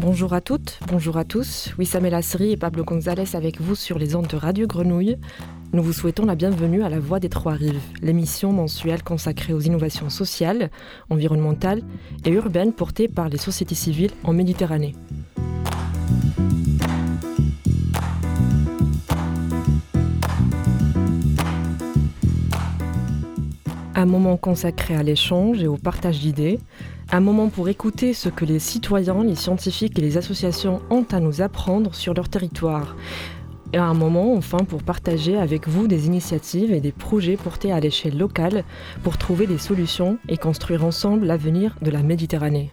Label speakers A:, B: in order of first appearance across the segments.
A: Bonjour à toutes, bonjour à tous. Wissam El Asri et Pablo González avec vous sur les ondes de Radio Grenouille. Nous vous souhaitons la bienvenue à La Voix des Trois Rives, l'émission mensuelle consacrée aux innovations sociales, environnementales et urbaines portées par les sociétés civiles en Méditerranée. Un moment consacré à l'échange et au partage d'idées, un moment pour écouter ce que les citoyens, les scientifiques et les associations ont à nous apprendre sur leur territoire. Et un moment enfin pour partager avec vous des initiatives et des projets portés à l'échelle locale pour trouver des solutions et construire ensemble l'avenir de la Méditerranée.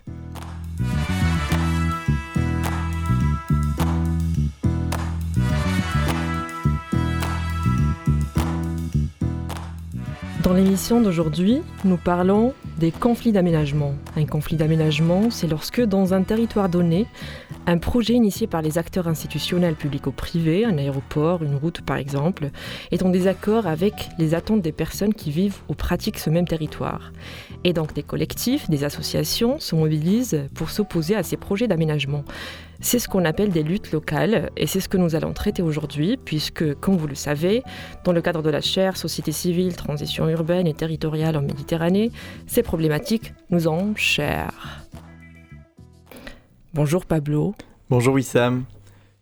A: Dans l'émission d'aujourd'hui, nous parlons des conflits d'aménagement. Un conflit d'aménagement, c'est lorsque dans un territoire donné, un projet initié par les acteurs institutionnels publics ou privés, un aéroport, une route par exemple, est en désaccord avec les attentes des personnes qui vivent ou pratiquent ce même territoire. Et donc des collectifs, des associations se mobilisent pour s'opposer à ces projets d'aménagement. C'est ce qu'on appelle des luttes locales et c'est ce que nous allons traiter aujourd'hui puisque, comme vous le savez, dans le cadre de la chaire Société civile, transition urbaine et territoriale en Méditerranée, ces problématiques nous ont chères. Bonjour Pablo.
B: Bonjour Wissam.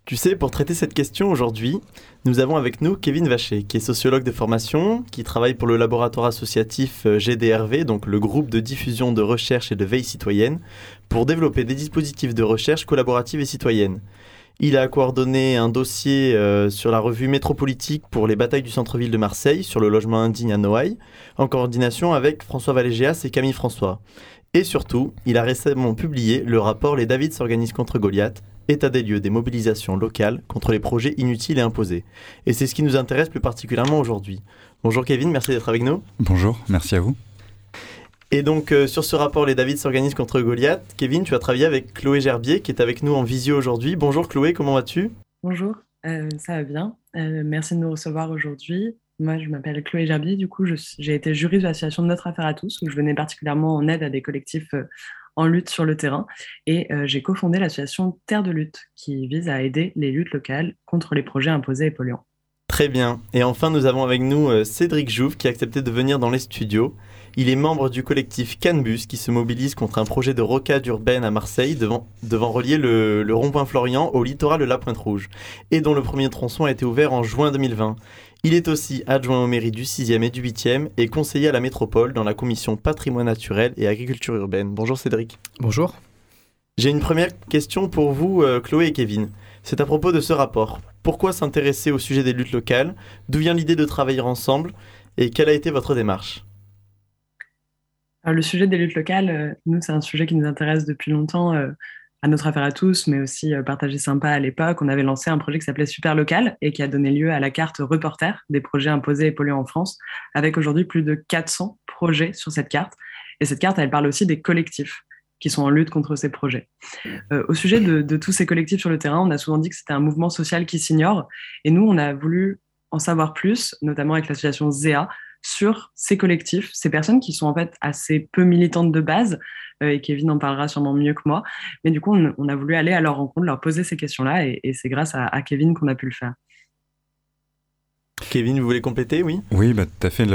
B: Tu sais, pour traiter cette question aujourd'hui, nous avons avec nous Kevin Vacher, qui est sociologue de formation, qui travaille pour le laboratoire associatif euh, GDRV, donc le groupe de diffusion de recherche et de veille citoyenne, pour développer des dispositifs de recherche collaborative et citoyenne. Il a coordonné un dossier euh, sur la revue métropolitique pour les batailles du centre-ville de Marseille sur le logement indigne à Noailles, en coordination avec François Valégéas et Camille François. Et surtout, il a récemment publié le rapport Les David s'organisent contre Goliath, état des lieux des mobilisations locales contre les projets inutiles et imposés. Et c'est ce qui nous intéresse plus particulièrement aujourd'hui. Bonjour Kevin, merci d'être avec nous.
C: Bonjour, merci à vous.
B: Et donc euh, sur ce rapport Les David s'organisent contre Goliath, Kevin, tu as travaillé avec Chloé Gerbier qui est avec nous en visio aujourd'hui. Bonjour Chloé, comment vas-tu?
D: Bonjour, euh, ça va bien. Euh, merci de nous recevoir aujourd'hui. Moi, je m'appelle Chloé Gerbier, du coup, j'ai été juriste de l'association Notre Affaire à tous, où je venais particulièrement en aide à des collectifs en lutte sur le terrain. Et euh, j'ai cofondé l'association Terre de lutte, qui vise à aider les luttes locales contre les projets imposés et polluants.
B: Très bien. Et enfin, nous avons avec nous euh, Cédric Jouve, qui a accepté de venir dans les studios. Il est membre du collectif Canbus, qui se mobilise contre un projet de rocade urbaine à Marseille, devant, devant relier le, le rond-point Florian au littoral de la Pointe Rouge, et dont le premier tronçon a été ouvert en juin 2020. Il est aussi adjoint aux mairies du 6e et du 8e et conseiller à la métropole dans la commission patrimoine naturel et agriculture urbaine. Bonjour Cédric.
C: Bonjour.
B: J'ai une première question pour vous, euh, Chloé et Kevin. C'est à propos de ce rapport. Pourquoi s'intéresser au sujet des luttes locales? D'où vient l'idée de travailler ensemble? Et quelle a été votre démarche?
D: Le sujet des luttes locales, euh, nous, c'est un sujet qui nous intéresse depuis longtemps. Euh, à notre affaire à tous, mais aussi euh, Partager Sympa à l'époque, on avait lancé un projet qui s'appelait Super Local et qui a donné lieu à la carte Reporter des projets imposés et polluants en France, avec aujourd'hui plus de 400 projets sur cette carte. Et cette carte, elle parle aussi des collectifs qui sont en lutte contre ces projets. Euh, au sujet de, tous ces collectifs sur le terrain, on a souvent dit que c'était un mouvement social qui s'ignore. Et nous, on a voulu en savoir plus, notamment avec l'association ZEA, sur ces collectifs, ces personnes qui sont en fait assez peu militantes de base, euh, et Kevin en parlera sûrement mieux que moi. Mais du coup, on, a voulu aller à leur rencontre, leur poser ces questions-là, et, c'est grâce à, Kevin qu'on a pu le faire.
B: Kevin, vous voulez compléter, oui?
C: Oui, bah, tout à fait.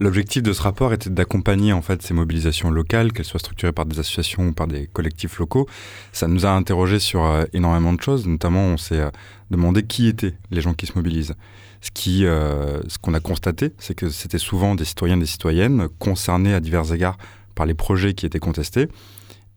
C: L'objectif de ce rapport était d'accompagner en fait ces mobilisations locales, qu'elles soient structurées par des associations ou par des collectifs locaux. Ça nous a interrogé sur euh, énormément de choses. Notamment, on s'est euh, demandé qui étaient les gens qui se mobilisent. Ce qui, ce qu'on a constaté, c'est que c'était souvent des citoyens, des citoyennes concernés à divers égards par les projets qui étaient contestés.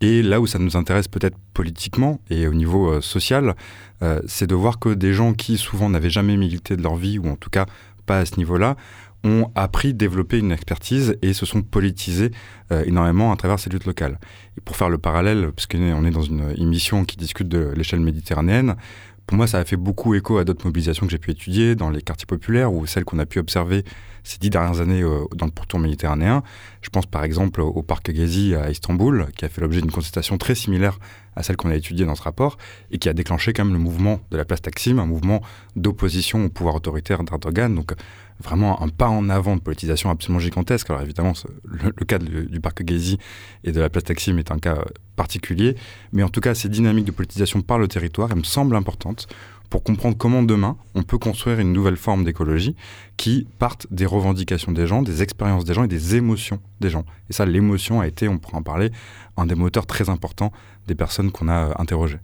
C: Et là où ça nous intéresse peut-être politiquement et au niveau euh, social, euh, c'est de voir que des gens qui souvent n'avaient jamais milité de leur vie, ou en tout cas pas à ce niveau-là, ont appris, développé une expertise et se sont politisés euh, énormément à travers ces luttes locales. Et pour faire le parallèle, puisqu'on est dans une émission qui discute de l'échelle méditerranéenne, pour moi, ça a fait beaucoup écho à d'autres mobilisations que j'ai pu étudier dans les quartiers populaires ou celles qu'on a pu observer ces dix dernières années euh, dans le pourtour méditerranéen. Je pense par exemple au parc Gezi à Istanbul, qui a fait l'objet d'une contestation très similaire à celle qu'on a étudiée dans ce rapport et qui a déclenché quand même le mouvement de la place Taksim, un mouvement d'opposition au pouvoir autoritaire d'Erdogan. Donc vraiment un pas en avant de politisation absolument gigantesque. Alors évidemment, le, cas du parc Gezi et de la place Taksim est un cas particulier, mais en tout cas, ces dynamiques de politisation par le territoire, elles me semblent importantes pour comprendre comment demain on peut construire une nouvelle forme d'écologie qui parte des revendications des gens, des expériences des gens et des émotions des gens. Et ça, l'émotion a été, on pourra en parler, un des moteurs très importants des personnes qu'on a euh, interrogées.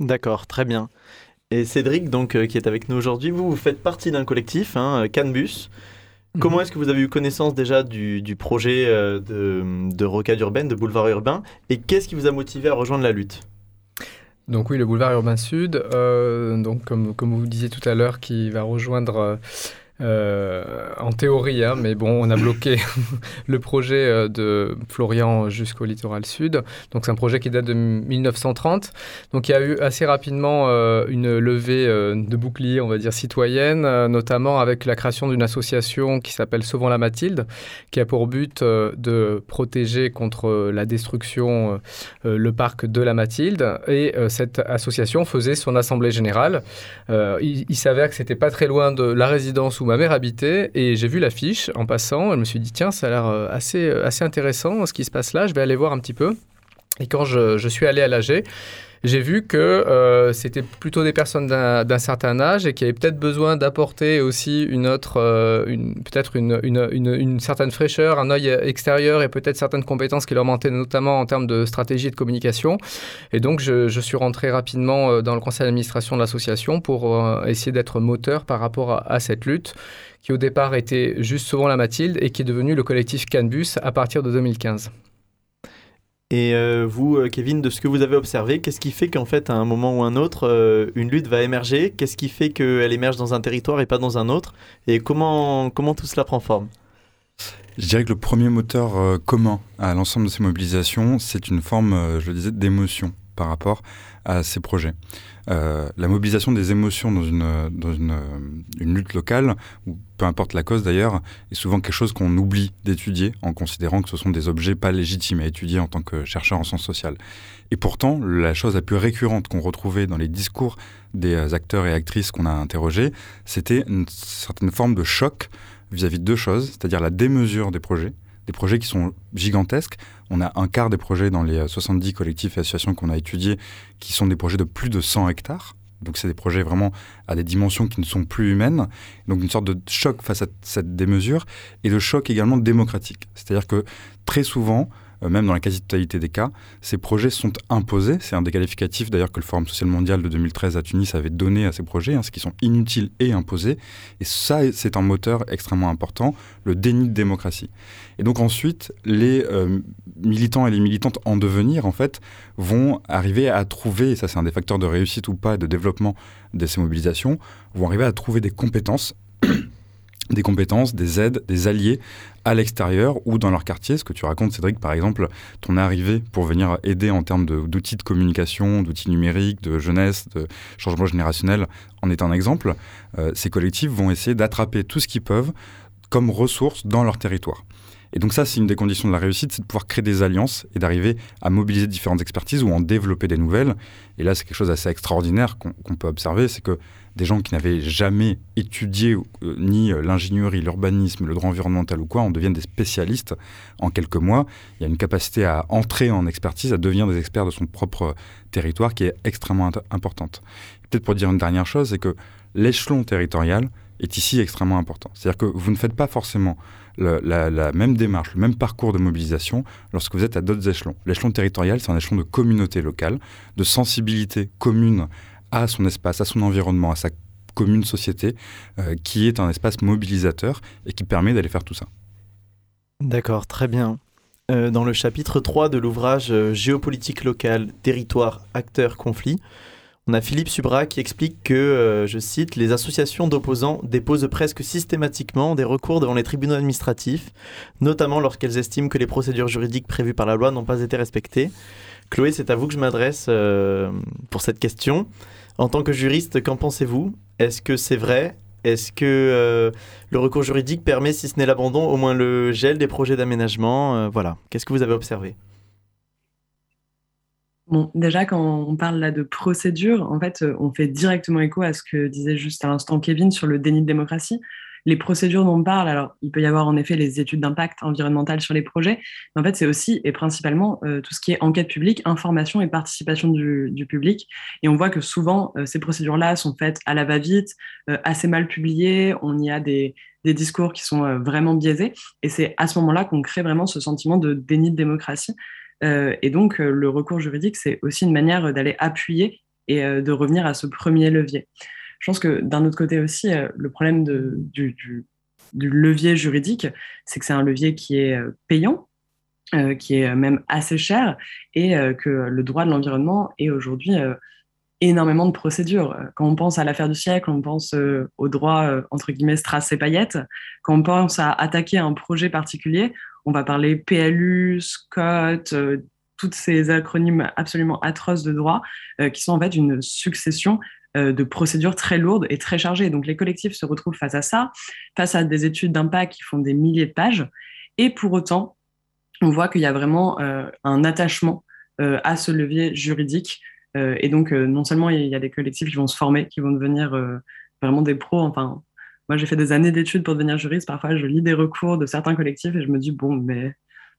B: D'accord, très bien. Et Cédric, donc, euh, qui est avec nous aujourd'hui, vous, vous faites partie d'un collectif, hein, Canbus. Comment mhm. est-ce que vous avez eu connaissance déjà du, projet euh, de, de rocade urbaine, de boulevard urbain, et qu'est-ce qui vous a motivé à rejoindre la lutte?
E: Donc oui, le boulevard urbain sud, euh, donc comme, comme vous disiez tout à l'heure, qui va rejoindre euh, en théorie, hein, mais bon, on a bloqué le projet euh, de Florian jusqu'au littoral sud. Donc c'est un projet qui date de 1930. Donc il y a eu assez rapidement euh, une levée de boucliers, on va dire citoyenne, notamment avec la création d'une association qui s'appelle Sauvons la Mathilde, qui a pour but de protéger contre la destruction le parc de la Mathilde. Et cette association faisait son assemblée générale. il, il s'avère que c'était pas très loin de la résidence où ma mère habitait et j'ai vu l'affiche en passant. Je me suis dit, tiens, ça a l'air euh, assez, euh, assez intéressant ce qui se passe là, je vais aller voir un petit peu. Et quand je, je suis allé à l'AG, j'ai vu que euh, c'était plutôt des personnes d'un certain âge et qui avaient peut-être besoin d'apporter aussi une autre, euh, peut-être une, certaine fraîcheur, un œil extérieur et peut-être certaines compétences qui leur manquaient, notamment en termes de stratégie et de communication. Et donc, je, suis rentré rapidement euh, dans le conseil d'administration de l'association pour essayer d'être moteur par rapport à, cette lutte qui au départ était juste souvent la Mathilde et qui est devenu le collectif Canbus à partir de 2015.
B: Et euh, vous, euh, Kevin, de ce que vous avez observé, qu'est-ce qui fait qu'en fait, à un moment ou un autre, euh, une lutte va émerger? Qu'est-ce qui fait qu'elle émerge dans un territoire et pas dans un autre? Et comment, comment tout cela prend forme?
C: Je dirais que le premier moteur commun à l'ensemble de ces mobilisations, c'est une forme, je le disais, d'émotion par rapport à ces projets. Euh, la mobilisation des émotions dans une, lutte locale, ou peu importe la cause d'ailleurs, est souvent quelque chose qu'on oublie d'étudier en considérant que ce sont des objets pas légitimes à étudier en tant que chercheur en sciences sociales. Et pourtant, la chose la plus récurrente qu'on retrouvait dans les discours des acteurs et actrices qu'on a interrogés, c'était une certaine forme de choc vis-à-vis -vis de deux choses, c'est-à-dire la démesure des projets, des projets qui sont gigantesques. On a un quart des projets dans les 70 collectifs et associations qu'on a étudiés qui sont des projets de plus de 100 hectares. Donc c'est des projets vraiment à des dimensions qui ne sont plus humaines. Donc une sorte de choc face à cette démesure et de choc également démocratique. C'est-à-dire que très souvent, euh, même dans la quasi-totalité des cas, ces projets sont imposés. C'est un des qualificatifs d'ailleurs que le Forum social mondial de 2013 à Tunis avait donné à ces projets, hein, ce qui sont inutiles et imposés. Et ça, c'est un moteur extrêmement important, le déni de démocratie. Et donc ensuite, les euh, militants et les militantes en devenir, en fait, vont arriver à trouver, et ça c'est un des facteurs de réussite ou pas de développement de ces mobilisations, vont arriver à trouver des compétences des compétences, des aides, des alliés à l'extérieur ou dans leur quartier. Ce que tu racontes, Cédric, par exemple, ton arrivée pour venir aider en termes d'outils de, communication, d'outils numériques, de jeunesse, de changement générationnel, en est un exemple. Euh, ces collectifs vont essayer d'attraper tout ce qu'ils peuvent comme ressources dans leur territoire. Et donc ça, c'est une des conditions de la réussite, c'est de pouvoir créer des alliances et d'arriver à mobiliser différentes expertises ou en développer des nouvelles. Et là, c'est quelque chose d'assez extraordinaire qu'on peut observer, c'est que des gens qui n'avaient jamais étudié euh, ni euh, l'ingénierie, l'urbanisme, le droit environnemental ou quoi, on devient des spécialistes en quelques mois. Il y a une capacité à entrer en expertise, à devenir des experts de son propre territoire qui est extrêmement importante. Peut-être pour dire une dernière chose, c'est que l'échelon territorial est ici extrêmement important. C'est-à-dire que vous ne faites pas forcément la, même démarche, le même parcours de mobilisation lorsque vous êtes à d'autres échelons. L'échelon territorial, c'est un échelon de communauté locale, de sensibilité commune à son espace, à son environnement, à sa commune société, euh, qui est un espace mobilisateur et qui permet d'aller faire tout ça.
B: D'accord, très bien. Euh, dans le chapitre 3 de l'ouvrage euh, Géopolitique locale, territoire, acteurs, conflits, on a Philippe Subra qui explique que, je cite, les associations d'opposants déposent presque systématiquement des recours devant les tribunaux administratifs, notamment lorsqu'elles estiment que les procédures juridiques prévues par la loi n'ont pas été respectées. Chloé, c'est à vous que je m'adresse pour cette question. En tant que juriste, qu'en pensez-vous? Est-ce que c'est vrai? Est-ce que euh, le recours juridique permet, si ce n'est l'abandon, au moins le gel des projets d'aménagement? Euh, Voilà. Qu'est-ce que vous avez observé?
D: Déjà, quand on parle là de procédure, en fait, on fait directement écho à ce que disait juste à l'instant Kevin sur le déni de démocratie. les procédures dont on parle, alors il peut y avoir en effet les études d'impact environnemental sur les projets, mais en fait c'est aussi et principalement euh, tout ce qui est enquête publique, information et participation du, public. Et on voit que souvent euh, ces procédures-là sont faites à la va-vite, euh, assez mal publiées, on y a des, des discours qui sont vraiment biaisés, et c'est à ce moment-là qu'on crée vraiment ce sentiment de déni de démocratie. Et donc le recours juridique, c'est aussi une manière d'aller appuyer et de revenir à ce premier levier. Je pense que d'un autre côté aussi, euh, le problème du, levier juridique, c'est que c'est un levier qui est euh, payant, euh, qui est même assez cher, et que le droit de l'environnement est aujourd'hui énormément de procédures. Quand on pense à l'affaire du siècle, on pense au droit, entre guillemets, strass et paillettes. Quand on pense à attaquer un projet particulier, on va parler PLU, SCOT, toutes ces acronymes absolument atroces de droit, qui sont en fait une succession euh, de procédures très lourdes et très chargées. Donc les collectifs se retrouvent face à ça, face à des études d'impact qui font des milliers de pages. Et pour autant, on voit qu'il y a vraiment euh, un attachement euh, à ce levier juridique. et donc, non seulement il y a des collectifs qui vont se former, qui vont devenir vraiment des pros. Enfin, moi, j'ai fait des années d'études pour devenir juriste. Parfois, je lis des recours de certains collectifs et je me dis, bon, mais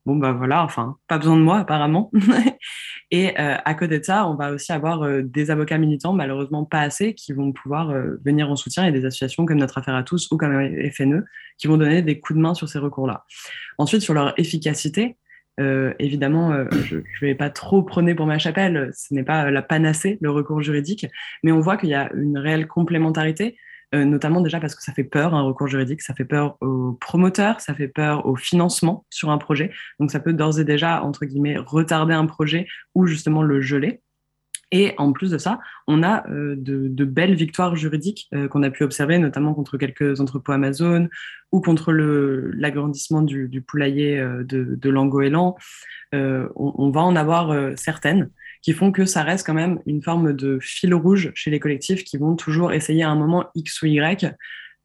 D: bon bah voilà, enfin pas besoin de moi apparemment. et euh, à côté de ça, on va aussi avoir euh, des avocats militants, malheureusement pas assez, qui vont pouvoir euh, venir en soutien et des associations comme Notre Affaire à tous ou comme FNE qui vont donner des coups de main sur ces recours-là. Ensuite, sur leur efficacité, évidemment, je ne vais pas trop prôner pour ma chapelle, ce n'est pas la panacée, le recours juridique, mais on voit qu'il y a une réelle complémentarité notamment déjà parce que ça fait peur, un recours juridique, ça fait peur aux promoteurs, ça fait peur au financement sur un projet. Donc ça peut d'ores et déjà, entre guillemets, retarder un projet ou justement le geler. Et en plus de ça, on a euh, de, belles victoires juridiques euh, qu'on a pu observer, notamment contre quelques entrepôts Amazon ou contre l'agrandissement du, poulailler de, de Langoélan. On, on, va en avoir certaines qui font que ça reste quand même une forme de fil rouge chez les collectifs qui vont toujours essayer à un moment X ou Y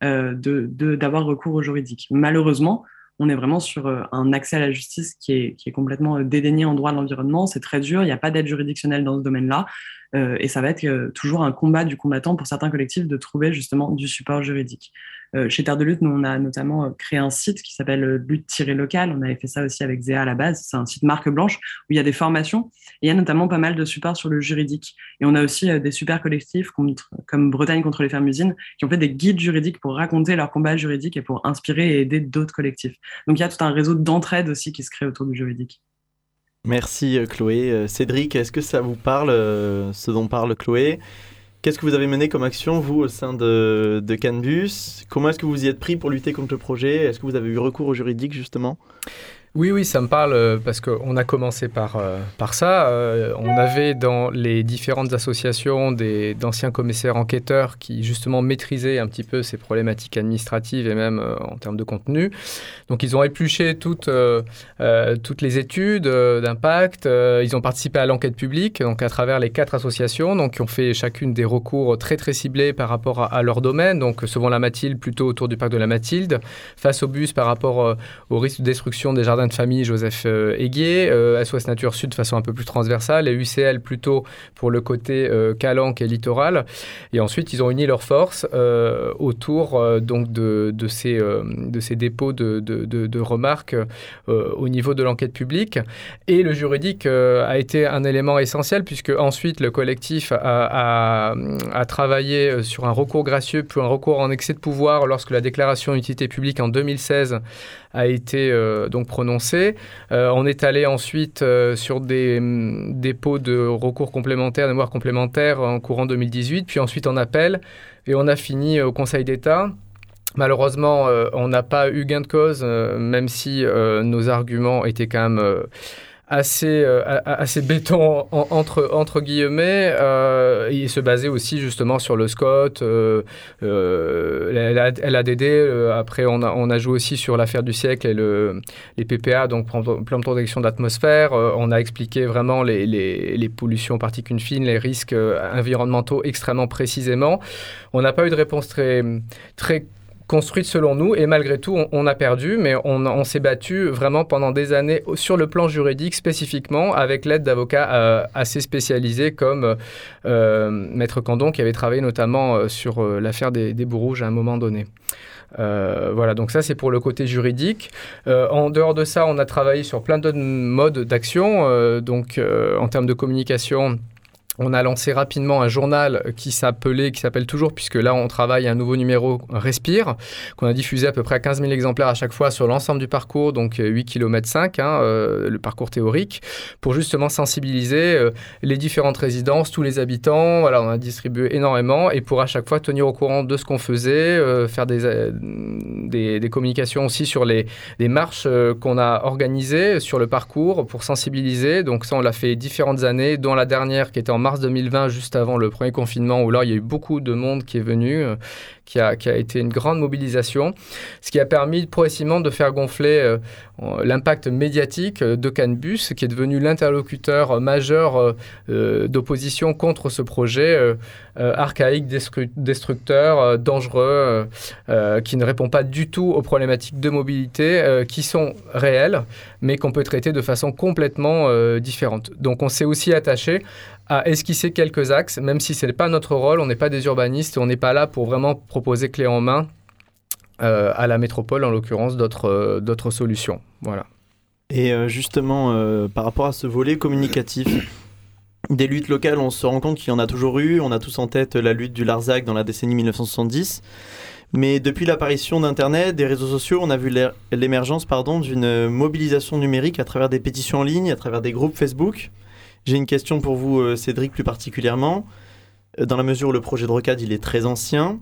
D: euh, d'avoir recours au juridique. Malheureusement, on est vraiment sur euh, un accès à la justice qui est, qui est complètement euh, dédaigné en droit de l'environnement. C'est très dur, il n'y a pas d'aide juridictionnelle dans ce domaine-là. Euh, et ça va être euh, toujours un combat du combattant pour certains collectifs de trouver justement du support juridique. Euh, chez Terre de Lutte, nous, on a notamment créé un site qui s'appelle Lutte-Local. On avait fait ça aussi avec Zéa à la base. C'est un site marque blanche où il y a des formations. Et il y a notamment pas mal de supports sur le juridique. Et on a aussi des super collectifs comme Bretagne contre les fermes usines qui ont fait des guides juridiques pour raconter leur combat juridique et pour inspirer et aider d'autres collectifs. Donc il y a tout un réseau d'entraide aussi qui se crée autour du juridique.
B: Merci euh, Chloé. Euh, Cédric, est-ce que ça vous parle, euh, ce dont parle Chloé? Qu'est-ce que vous avez mené comme action, vous, au sein de, de Canbus? Comment est-ce que vous y êtes pris pour lutter contre le projet? Est-ce que vous avez eu recours au juridique, justement?
E: Oui, oui, ça me parle euh, parce qu'on a commencé par, euh, par ça. Euh, on avait dans les différentes associations d'anciens commissaires enquêteurs qui justement maîtrisaient un petit peu ces problématiques administratives et même en termes de contenu. Donc ils ont épluché toutes, toutes les études d'impact. ils ont participé à l'enquête publique, donc à travers les quatre associations, donc qui ont fait chacune des recours très très ciblés par rapport à, leur domaine. Donc souvent la Mathilde plutôt autour du parc de la Mathilde, face au bus par rapport au risque de destruction des jardins de famille Joseph euh, Aiguier, SOS euh, Nature Sud de façon un peu plus transversale, et UCL plutôt pour le côté euh, calanque et littoral. Et ensuite, ils ont uni leurs forces autour donc de, ces, de ces dépôts de, de, de remarques au niveau de l'enquête publique. Et le juridique a été un élément essentiel puisque ensuite le collectif a, a, a, travaillé sur un recours gracieux puis un recours en excès de pouvoir lorsque la déclaration d'utilité publique en 2016 a été euh, donc prononcé. Euh, on est allé ensuite euh, sur des mm, dépôts de recours complémentaires, de mémoire complémentaires en courant 2018, puis ensuite en appel, et on a fini au Conseil d'État. Malheureusement, on n'a pas eu gain de cause, même si nos arguments étaient quand même assez, euh, assez béton entre, entre guillemets. Euh, il se basait aussi justement sur le SCOT, euh, euh LADD. après, on a, on a joué aussi sur l'affaire du siècle et le, les PPA, donc plan de protection d'atmosphère. on a expliqué vraiment les, les, les, pollutions particules fines, les risques environnementaux extrêmement précisément. On n'a pas eu de réponse très, très construite selon nous. Et malgré tout, on, a perdu, mais on, s'est battu vraiment pendant des années sur le plan juridique spécifiquement, avec l'aide d'avocats euh, assez spécialisés comme euh, Maître Candon, qui avait travaillé notamment euh, sur l'affaire des, des rouges à un moment donné. voilà, donc ça c'est pour le côté juridique. en dehors de ça, on a travaillé sur plein d'autres modes d'action. donc en termes de communication, on a lancé rapidement un journal qui s'appelait, qui s'appelle toujours, puisque là on travaille un nouveau numéro Respire, qu'on a diffusé à peu près 15 000 exemplaires à chaque fois sur l'ensemble du parcours, donc 8 km 5, le parcours théorique, pour justement sensibiliser euh, les différentes résidences, tous les habitants. Voilà, on a distribué énormément et pour à chaque fois tenir au courant de ce qu'on faisait, euh, faire euh, des, communications aussi sur les, les marches qu'on a organisées sur le parcours pour sensibiliser. Donc ça, on l'a fait différentes années, dont la dernière qui était en mars 2020, juste avant le premier confinement, où là, il y a eu beaucoup de monde qui est venu, euh, qui, a, qui, a, été une grande mobilisation, ce qui a permis progressivement de faire gonfler euh, l'impact médiatique de Canbus, qui est devenu l'interlocuteur majeur euh, d'opposition contre ce projet archaïque, destructeur, dangereux, qui ne répond pas du tout aux problématiques de mobilité qui sont réelles, mais qu'on peut traiter de façon complètement différente. Donc on s'est aussi attaché à esquisser quelques axes, même si ce n'est pas notre rôle, on n'est pas des urbanistes, on n'est pas là pour vraiment proposer clé en main euh, à la métropole, en l'occurrence, d'autres euh, solutions. Voilà.
B: Et euh, justement, par rapport à ce volet communicatif, des luttes locales, on se rend compte qu'il y en a toujours eu. On a tous en tête la lutte du Larzac dans la décennie 1970. Mais depuis l'apparition d'Internet, des réseaux sociaux, on a vu l'émergence d'une mobilisation numérique à travers des pétitions en ligne, à travers des groupes Facebook. J'ai une question pour vous, euh, Cédric, plus particulièrement. Euh, dans la mesure où le projet de rocade il est très ancien,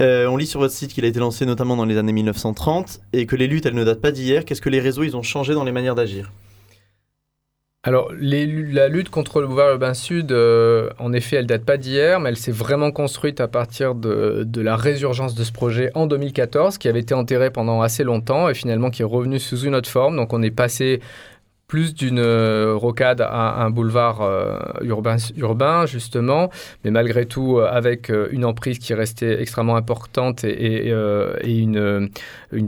B: euh, on lit sur votre site qu'il a été lancé notamment dans les années 1930 et que les luttes, elles ne datent pas d'hier. Qu'est-ce que les réseaux, ils ont changé dans les manières d'agir?
E: Alors, la lutte contre le boulevard urbain sud, en effet, elle date pas d'hier, mais elle s'est vraiment construite à partir de, de, la résurgence de ce projet en 2014, qui avait été enterré pendant assez longtemps et finalement qui est revenu sous une autre forme. Donc, on est passé plus d'une euh, rocade à un boulevard euh, urbain, justement, mais malgré tout euh, avec une emprise qui restait extrêmement importante et, une,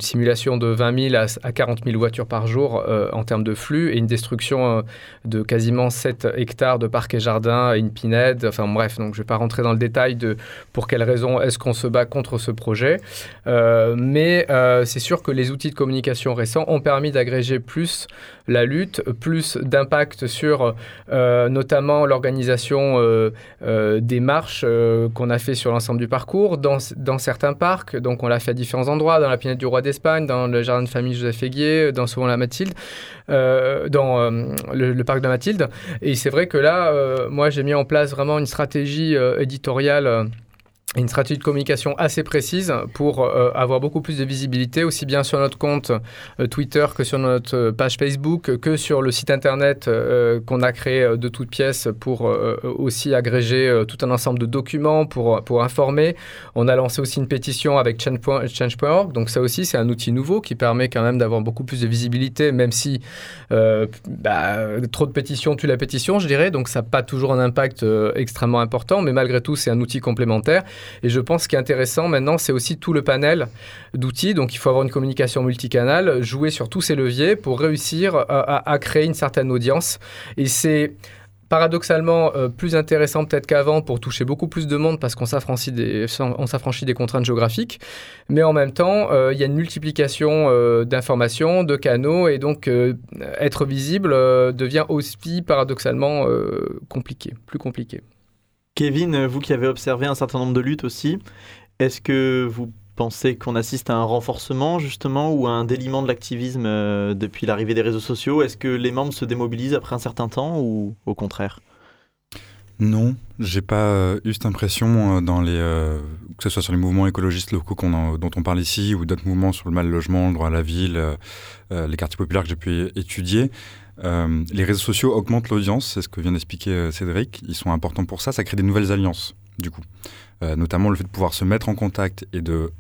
E: simulation de 20 000 à, 40 000 voitures par jour en termes de flux et une destruction de quasiment 7 hectares de parcs et jardins et une pinède. Enfin bref, donc je ne vais pas rentrer dans le détail de pour quelles raisons est-ce qu'on se bat contre ce projet, mais c'est sûr que les outils de communication récents ont permis d'agréger plus la lutte, plus d'impact sur euh, notamment l'organisation euh, euh, des marches qu'on a fait sur l'ensemble du parcours, dans, certains parcs. Donc on l'a fait à différents endroits, dans la pinette du roi d'Espagne, dans le jardin de famille Joseph Aiguier, dans Sauvons la Mathilde, dans le, le, parc de Mathilde. Et c'est vrai que là, moi j'ai mis en place vraiment une stratégie éditoriale une stratégie de communication assez précise pour euh, avoir beaucoup plus de visibilité, aussi bien sur notre compte euh, Twitter que sur notre page Facebook, que sur le site internet euh, qu'on a créé de toutes pièces pour aussi agréger tout un ensemble de documents pour, pour informer. On a lancé aussi une pétition avec Change.org, donc ça aussi c'est un outil nouveau qui permet quand même d'avoir beaucoup plus de visibilité, même si bah, trop de pétitions tue la pétition, je dirais, donc ça n'a pas toujours un impact extrêmement important, mais malgré tout c'est un outil complémentaire. Et je pense qu'il est intéressant maintenant, c'est aussi tout le panel d'outils. Donc il faut avoir une communication multicanale, jouer sur tous ces leviers pour réussir à, créer une certaine audience. Et c'est paradoxalement euh, plus intéressant peut-être qu'avant pour toucher beaucoup plus de monde parce qu'on s'affranchit des, contraintes géographiques. Mais en même temps, euh, il y a une multiplication euh, d'informations, de canaux, et donc être visible devient aussi paradoxalement compliqué, plus compliqué.
B: Kevin, vous qui avez observé un certain nombre de luttes aussi, est-ce que vous pensez qu'on assiste à un renforcement justement ou à un déliement de l'activisme euh, depuis l'arrivée des réseaux sociaux? Est-ce que les membres se démobilisent après un certain temps ou au contraire?
C: Non, j'ai pas euh, eu cette impression euh, dans les que ce soit sur les mouvements écologistes locaux dont on parle ici ou d'autres mouvements sur le mal logement, le droit à la ville, les quartiers populaires que j'ai pu étudier. Euh, les réseaux sociaux augmentent l'audience, c'est ce que vient d'expliquer euh, Cédric. Ils sont importants pour ça. Ça crée des nouvelles alliances, du coup. Euh, notamment le fait de pouvoir se mettre en contact et de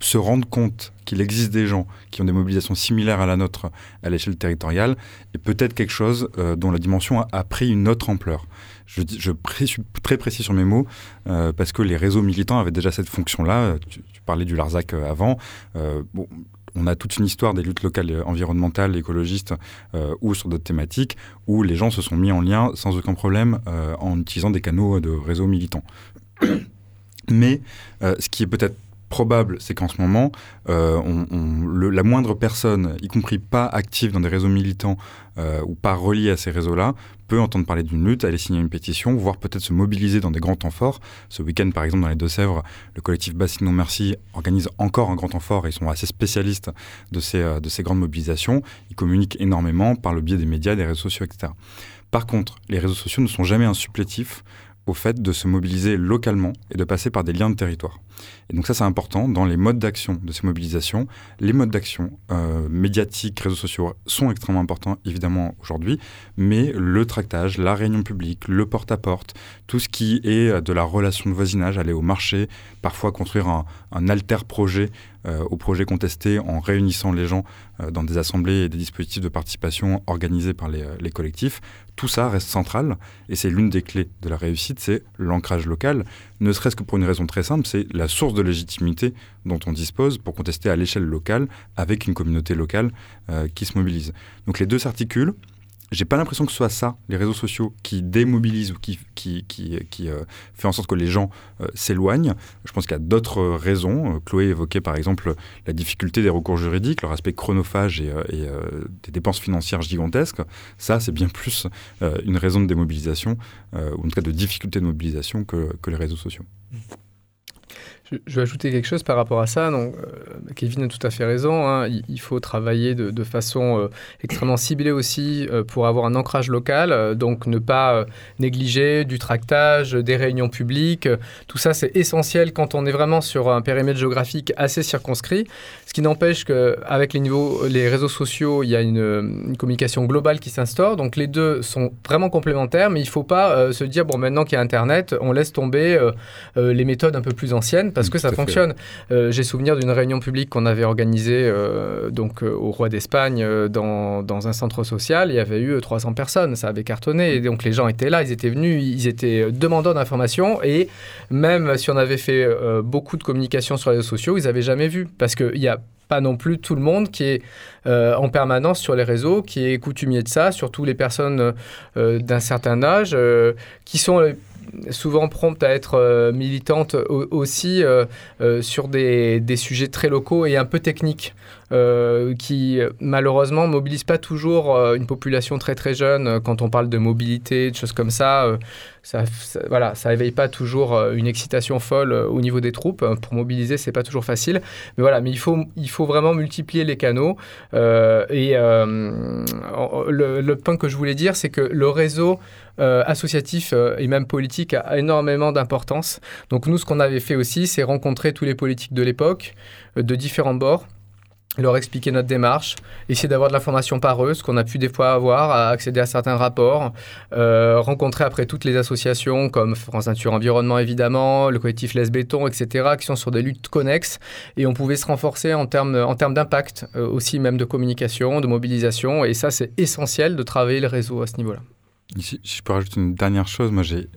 C: se rendre compte qu'il existe des gens qui ont des mobilisations similaires à la nôtre à l'échelle territoriale et peut-être quelque chose dont la dimension a, pris une autre ampleur. Je, je suis très précis sur mes mots parce que les réseaux militants avaient déjà cette fonction-là. Tu, parlais du Larzac avant. bon, on a toute une histoire des luttes locales euh, environnementales, écologistes euh, ou sur d'autres thématiques où les gens se sont mis en lien sans aucun problème euh, en utilisant des canaux de réseaux militants. Mais ce qui est peut-être probable, c'est qu'en ce moment, euh, la moindre personne, y compris pas active dans des réseaux militants euh, ou pas reliée à ces réseaux-là, peut entendre parler d'une lutte, aller signer une pétition, voire peut-être se mobiliser dans des grands temps forts. Ce week-end, par exemple, dans les Deux-Sèvres, le collectif Bassine Non Merci organise encore un grand temps fort et ils sont assez spécialistes de ces, euh, de ces grandes mobilisations. Ils communiquent énormément par le biais des médias, des réseaux sociaux, etc. Par contre, les réseaux sociaux ne sont jamais un supplétif au fait de se mobiliser localement et de passer par des liens de territoire. Et donc ça, c'est important dans les modes d'action de ces mobilisations. Les modes d'action euh, médiatiques, réseaux sociaux sont extrêmement importants, évidemment, aujourd'hui, mais le tractage, la réunion publique, le porte-à-porte, tout ce qui est de la relation de voisinage, aller au marché, parfois construire un, un alter projet euh, au projet contesté en réunissant les gens euh, dans des assemblées et des dispositifs de participation organisés par les collectifs. Tout ça reste central et c'est l'une des clés de la réussite, c'est l'ancrage local, ne serait-ce que pour une raison très simple, c'est la source de légitimité dont on dispose pour contester à l'échelle locale avec une communauté locale euh, qui se mobilise. Donc les deux s'articulent j'ai pas l'impression que ce soit ça, les réseaux sociaux, qui démobilisent ou qui, qui, qui, qui euh, fait en sorte que les gens euh, s'éloignent. Je pense qu'il y a d'autres raisons. Euh, Chloé évoquait par exemple la difficulté des recours juridiques, leur aspect chronophage et, des dépenses financières gigantesques. Ça, c'est bien plus une raison de démobilisation, ou en tout cas de difficulté de mobilisation que, que les réseaux sociaux.
E: Je, vais ajouter quelque chose par rapport à ça. Donc, euh, Kevin a tout à fait raison. Hein. Il, faut travailler de, façon euh, extrêmement ciblée aussi euh, pour avoir un ancrage local. donc, ne pas négliger du tractage, des réunions publiques. Tout ça, c'est essentiel quand on est vraiment sur un périmètre géographique assez circonscrit. Ce qui n'empêche qu'avec les, les réseaux sociaux, il y a une, communication globale qui s'instaure. Donc, les deux sont vraiment complémentaires, mais il ne faut pas se dire, bon, maintenant qu'il y a Internet, on laisse tomber les méthodes un peu plus anciennes parce que ça fonctionne. Euh, j'ai souvenir d'une réunion publique qu'on avait organisée euh, donc, euh, au Roi d'Espagne dans, dans, un centre social. Il y avait eu 300 personnes, ça avait cartonné. Et donc les gens étaient là, ils étaient venus, ils étaient demandeurs d'informations. Et même si on avait fait beaucoup de communication sur les réseaux sociaux, ils n'avaient jamais vu. Parce qu'il n'y a pas non plus tout le monde qui est en permanence sur les réseaux, qui est coutumier de ça, surtout les personnes d'un certain âge, qui sont souvent prompte à être euh, militante aussi euh, euh, sur des, des, sujets très locaux et un peu techniques. Qui malheureusement mobilisent pas toujours une population très très jeune quand on parle de mobilité, de choses comme ça. Ça, voilà, ça éveille pas toujours une excitation folle au niveau des troupes. Pour mobiliser, c'est pas toujours facile. Mais voilà, mais il faut, il faut vraiment multiplier les canaux. et le, le, point que je voulais dire, c'est que le réseau euh, associatif euh, et même politique a énormément d'importance. Donc nous, ce qu'on avait fait aussi, c'est rencontrer tous les politiques de l'époque, euh, de différents bords leur expliquer notre démarche, essayer d'avoir de l'information par eux, ce qu'on a pu des fois avoir, à accéder à certains rapports, rencontrer après toutes les associations comme France Nature Environnement évidemment, le collectif Les Béton, etc., qui sont sur des luttes connexes, et on pouvait se renforcer en termes, en termes d'impact, aussi même de communication, de mobilisation, et ça c'est essentiel de travailler le réseau à ce niveau-là.
C: Si, je peux rajouter une dernière chose, moi j'ai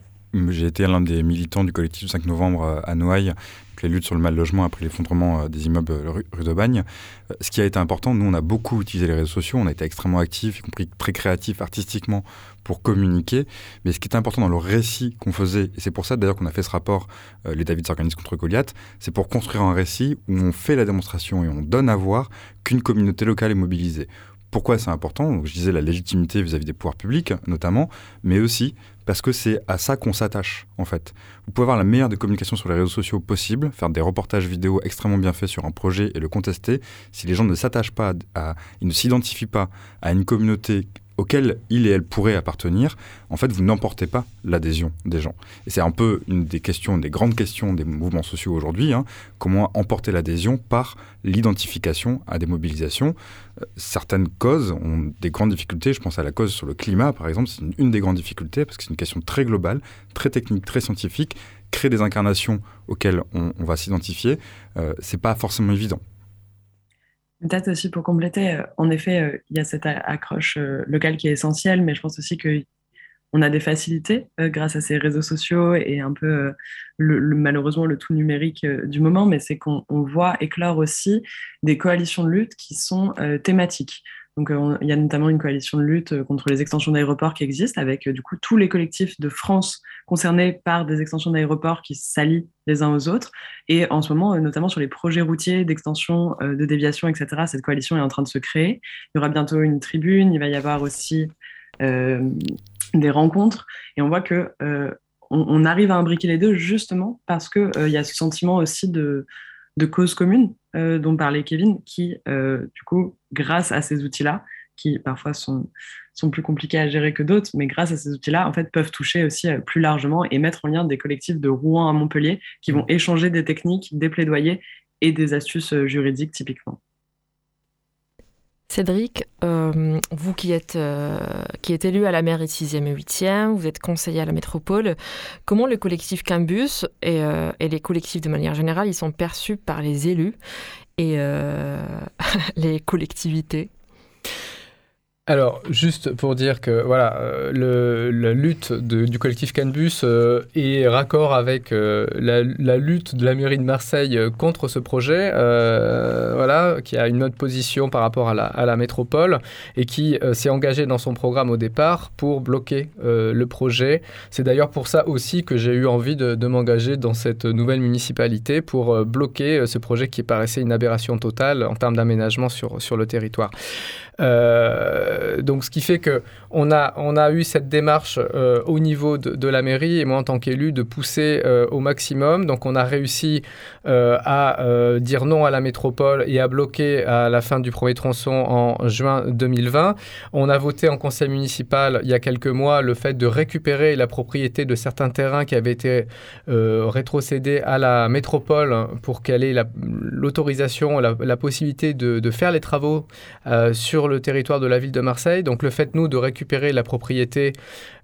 C: j'ai été l'un des militants du collectif 5 novembre euh, à Noailles, les luttes sur le mal logement après l'effondrement euh, des immeubles rue, de Bagne. Euh, ce qui a été important, nous on a beaucoup utilisé les réseaux sociaux, on a été extrêmement actifs, y compris très créatifs artistiquement pour communiquer. Mais ce qui est important dans le récit qu'on faisait, et c'est pour ça d'ailleurs qu'on a fait ce rapport, les David s'organisent contre Goliath, c'est pour construire un récit où on fait la démonstration et on donne à voir qu'une communauté locale est mobilisée. Pourquoi c'est important? Je disais la légitimité vis-à-vis des pouvoirs publics, notamment, mais aussi parce que c'est à ça qu'on s'attache, en fait. Vous pouvez avoir la meilleure des communications sur les réseaux sociaux possible, faire des reportages vidéo extrêmement bien faits sur un projet et le contester. Si les gens ne s'attachent pas à, ils ne s'identifient pas à une communauté auquel il et elle pourraient appartenir, en fait, vous n'emportez pas l'adhésion des gens. Et c'est un peu une des questions, des grandes questions des mouvements sociaux aujourd'hui, hein. comment emporter l'adhésion par l'identification à des mobilisations? Euh, certaines causes ont des grandes difficultés, je pense à la cause sur le climat, par exemple, c'est une, des grandes difficultés, parce que c'est une question très globale, très technique, très scientifique, créer des incarnations auxquelles on, va s'identifier, euh, c'est pas forcément évident.
D: Peut-être aussi pour compléter, euh, en effet, euh, il y a cette accroche euh, locale qui est essentielle, mais je pense aussi qu'on a des facilités grâce à ces réseaux sociaux et un peu malheureusement le tout numérique du moment, mais c'est qu'on voit éclore aussi des coalitions de lutte qui sont thématiques. Donc, il y a notamment une coalition de lutte contre les extensions d'aéroports qui existe, avec du coup tous les collectifs de France concernés par des extensions d'aéroports qui s'allient les uns aux autres. Et en ce moment, notamment sur les projets routiers d'extension, de déviation, etc., cette coalition est en train de se créer. Il y aura bientôt une tribune, il va y avoir aussi des rencontres. Et on voit que on, arrive à imbriquer les deux justement parce qu'il il y a ce sentiment aussi de, de cause commune euh, dont parlait Kevin, qui, euh, du coup, grâce à ces outils-là, qui parfois sont, sont plus compliqués à gérer que d'autres, mais grâce à ces outils-là, en fait, peuvent toucher aussi euh, plus largement et mettre en lien des collectifs de Rouen à Montpellier qui vont échanger des techniques, des plaidoyers et des astuces juridiques typiquement.
A: Cédric, euh, vous qui êtes, euh, qui êtes élu à la mairie 6e et 8e, vous êtes conseiller à la métropole, comment le collectif Cambus et, euh, et les collectifs de manière générale, ils sont perçus par les élus et les collectivités?
E: Alors, juste pour dire que voilà, euh, la lutte du collectif Canbus euh, est raccord avec euh, la, lutte de la mairie de Marseille contre ce projet, voilà, qui a une autre position par rapport à la, métropole et qui s'est engagé dans son programme au départ pour bloquer le projet. C'est d'ailleurs pour ça aussi que j'ai eu envie de, m'engager dans cette nouvelle municipalité pour bloquer ce projet qui paraissait une aberration totale en termes d'aménagement sur, sur le territoire. Donc, ce qui fait que on a, on a eu cette démarche euh, au niveau de, la mairie et moi en tant qu'élu de pousser euh, au maximum. Donc, on a réussi à dire non à la métropole et à bloquer à la fin du premier tronçon en juin 2020. On a voté en conseil municipal il y a quelques mois le fait de récupérer la propriété de certains terrains qui avaient été rétrocédés à la métropole pour qu'elle ait l'autorisation, la, la, possibilité de, de, faire les travaux sur le territoire de la ville de Marseille. Donc le fait, nous, de récupérer la propriété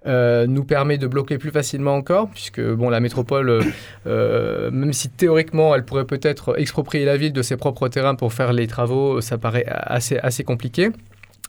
E: euh, nous permet de bloquer plus facilement encore, puisque bon, la métropole, euh, euh, même si théoriquement elle pourrait peut-être exproprier la ville de ses propres terrains pour faire les travaux, ça paraît assez, assez compliqué.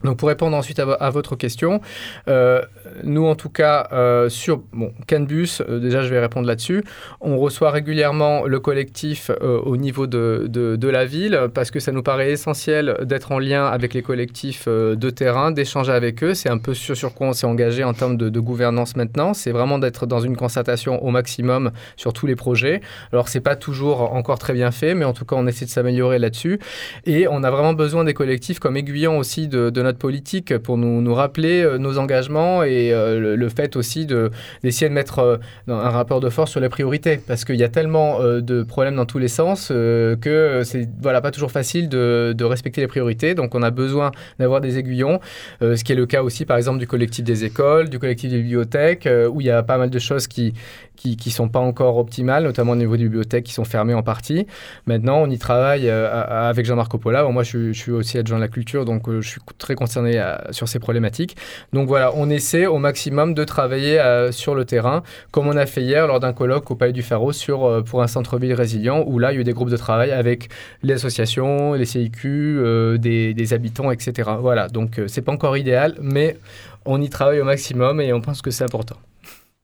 E: Donc pour répondre ensuite à, votre question, euh, nous en tout cas euh, sur bon, Canbus, euh, déjà je vais répondre là-dessus, on reçoit régulièrement le collectif au niveau de, de, la ville parce que ça nous paraît essentiel d'être en lien avec les collectifs de terrain, d'échanger avec eux. C'est un peu sur, sur quoi on s'est engagé en termes de, gouvernance maintenant. C'est vraiment d'être dans une concertation au maximum sur tous les projets. Alors c'est pas toujours encore très bien fait, mais en tout cas on essaie de s'améliorer là-dessus. Et on a vraiment besoin des collectifs comme aiguillons aussi de, de notre politique pour nous, rappeler euh, nos engagements et euh, le, fait aussi d'essayer de, mettre euh, un rapport de force sur les priorités. Parce qu'il y a tellement de problèmes dans tous les sens que c'est voilà, pas toujours facile de, de, respecter les priorités. Donc on a besoin d'avoir des aiguillons, ce qui est le cas aussi par exemple du collectif des écoles, du collectif des bibliothèques, où il y a pas mal de choses qui, qui ne sont pas encore optimales, notamment au niveau des bibliothèques qui sont fermées en partie. Maintenant, on y travaille avec Jean-Marc Coppola. moi, je, je, suis aussi adjoint de la culture, donc je suis très concerné sur ces problématiques. Donc voilà, on essaie au maximum de travailler sur le terrain, comme on a fait hier lors d'un colloque au Palais du Pharaon sur, euh, pour un centre-ville résilient, où là, il y a eu des groupes de travail avec les associations, les CIQ, euh, des, habitants, etc. Voilà, donc euh, c'est pas encore idéal, mais on y travaille au maximum et on pense que c'est important.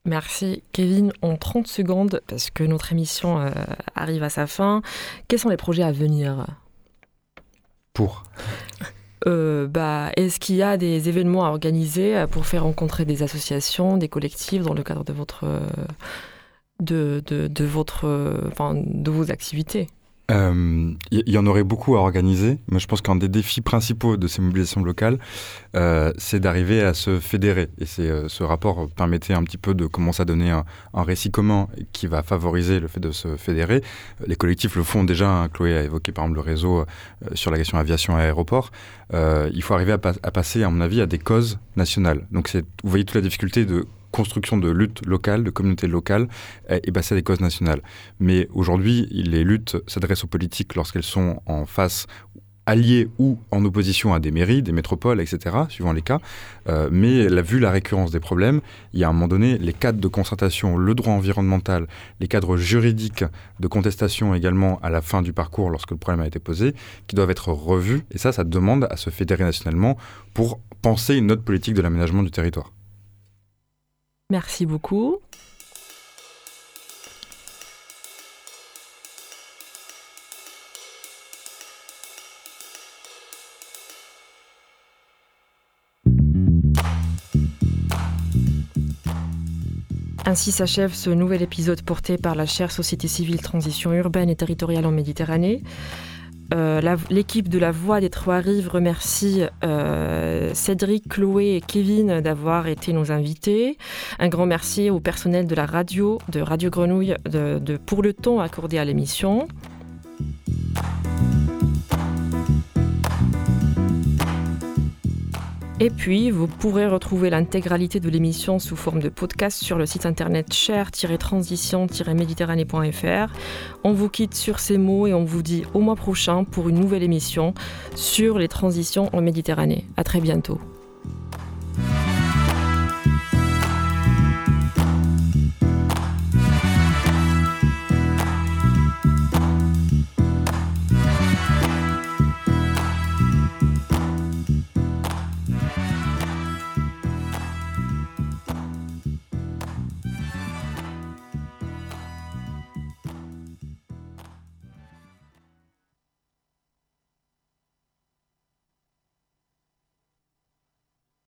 A: Merci Kevin. En 30 secondes, parce que notre émission arrive à sa fin, quels sont les projets à venir?
C: Pour
A: euh, bah, est-ce qu'il y a des événements à organiser euh, pour faire rencontrer des associations, des collectifs dans le cadre de votre, de, de, votre, de vos activités?
C: Il euh, y, en aurait beaucoup à organiser, mais je pense qu'un des défis principaux de ces mobilisations locales, euh, c'est d'arriver à se fédérer. Et euh, ce rapport permettait un petit peu de commencer à donner un, récit commun qui va favoriser le fait de se fédérer. Les collectifs le font déjà. Hein. Chloé a évoqué par exemple le réseau sur la question aviation et aéroport. il faut arriver à, passer, à mon avis, à des causes nationales. Donc vous voyez toute la difficulté de construction de luttes locales, de communautés locales, et passer à des causes nationales. Mais aujourd'hui, les luttes s'adressent aux politiques lorsqu'elles sont en face alliées ou en opposition à des mairies, des métropoles, etc., suivant les cas. Euh, mais vu la récurrence des problèmes, il y a un moment donné les cadres de concertation, le droit environnemental, les cadres juridiques de contestation également à la fin du parcours lorsque le problème a été posé, qui doivent être revus. Et ça, ça demande à se fédérer nationalement pour penser une autre politique de l'aménagement du territoire.
A: Merci beaucoup. Ainsi s'achève ce nouvel épisode porté par la chère Société civile Transition urbaine et territoriale en Méditerranée. Euh, l'équipe de La Voix des Trois Rives remercie euh, Cédric, Chloé et Kevin d'avoir été nos invités. Un grand merci au personnel de la radio, de Radio Grenouille, pour le temps accordé à l'émission. Et puis, vous pourrez retrouver l'intégralité de l'émission sous forme de podcast sur le site internet cher-transition-méditerranée.fr. On vous quitte sur ces mots et on vous dit au mois prochain pour une nouvelle émission sur les transitions en Méditerranée. À très bientôt.